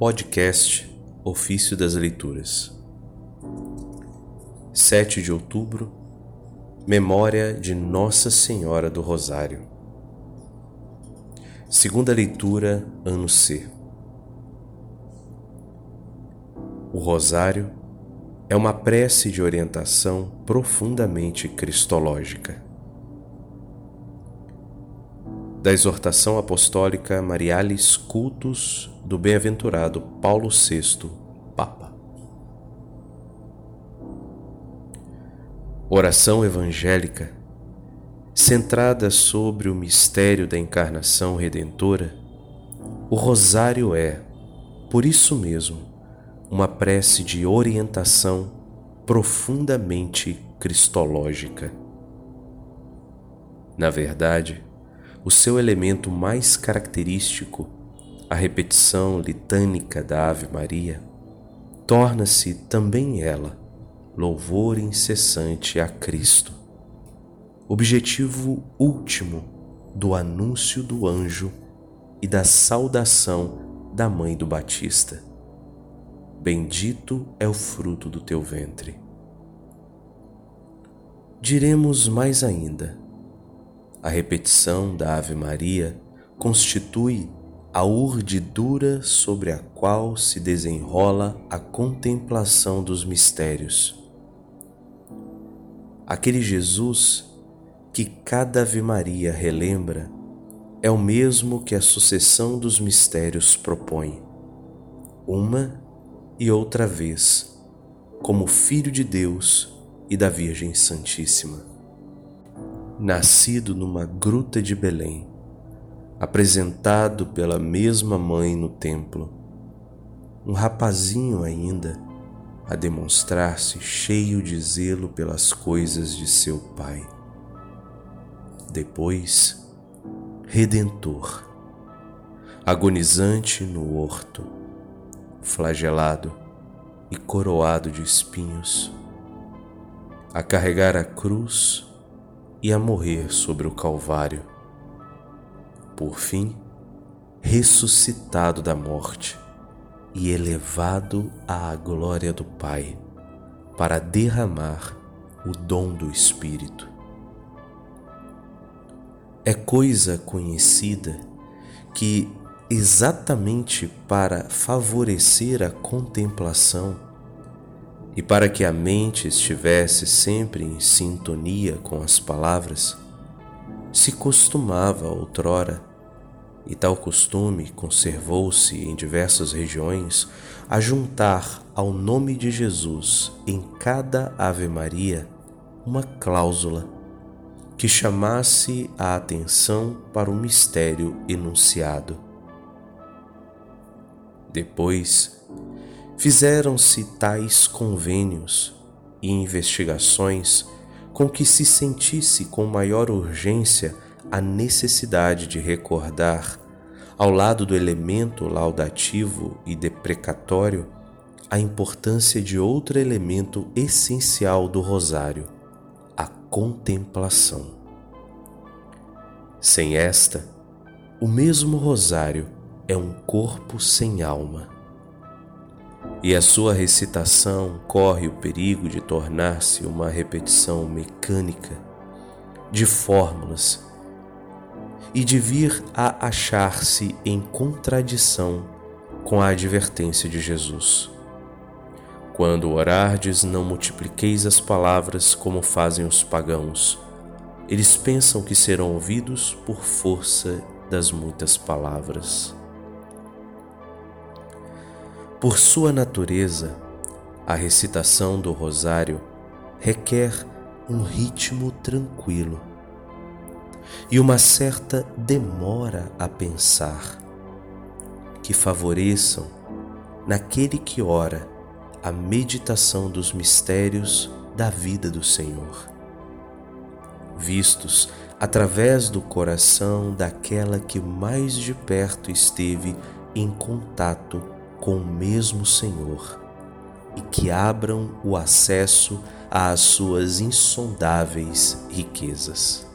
Podcast Ofício das Leituras 7 de outubro Memória de Nossa Senhora do Rosário Segunda leitura, ano C. O Rosário é uma prece de orientação profundamente cristológica. Da exortação apostólica Marialis Cultus do bem-aventurado Paulo VI, Papa. Oração evangélica centrada sobre o mistério da encarnação redentora, o rosário é, por isso mesmo, uma prece de orientação profundamente cristológica. Na verdade, o seu elemento mais característico, a repetição litânica da Ave Maria, torna-se também ela louvor incessante a Cristo, objetivo último do anúncio do anjo e da saudação da mãe do Batista. Bendito é o fruto do teu ventre. Diremos mais ainda: a repetição da Ave Maria constitui a urdidura sobre a qual se desenrola a contemplação dos mistérios. Aquele Jesus que cada Ave Maria relembra é o mesmo que a sucessão dos mistérios propõe. Uma e outra vez, como Filho de Deus e da Virgem Santíssima. Nascido numa gruta de Belém, apresentado pela mesma mãe no templo, um rapazinho ainda a demonstrar-se cheio de zelo pelas coisas de seu pai. Depois, redentor, agonizante no horto, flagelado e coroado de espinhos, a carregar a cruz e a morrer sobre o Calvário. Por fim, ressuscitado da morte e elevado à glória do Pai, para derramar o dom do Espírito. É coisa conhecida que exatamente para favorecer a contemplação e para que a mente estivesse sempre em sintonia com as palavras, se costumava outrora, e tal costume conservou-se em diversas regiões, a juntar ao nome de Jesus em cada Ave Maria uma cláusula que chamasse a atenção para o mistério enunciado. Depois, fizeram-se tais convênios e investigações com que se sentisse com maior urgência a necessidade de recordar, ao lado do elemento laudativo e deprecatório, a importância de outro elemento essencial do rosário, a contemplação. Sem esta, o mesmo rosário é um corpo sem alma. E a sua recitação corre o perigo de tornar-se uma repetição mecânica de fórmulas e de vir a achar-se em contradição com a advertência de Jesus. Quando orardes, não multipliqueis as palavras como fazem os pagãos. Eles pensam que serão ouvidos por força das muitas palavras. Por sua natureza, a recitação do rosário requer um ritmo tranquilo e uma certa demora a pensar, que favoreçam naquele que ora a meditação dos mistérios da vida do Senhor, vistos através do coração daquela que mais de perto esteve em contato com o mesmo Senhor e que abram o acesso às suas insondáveis riquezas.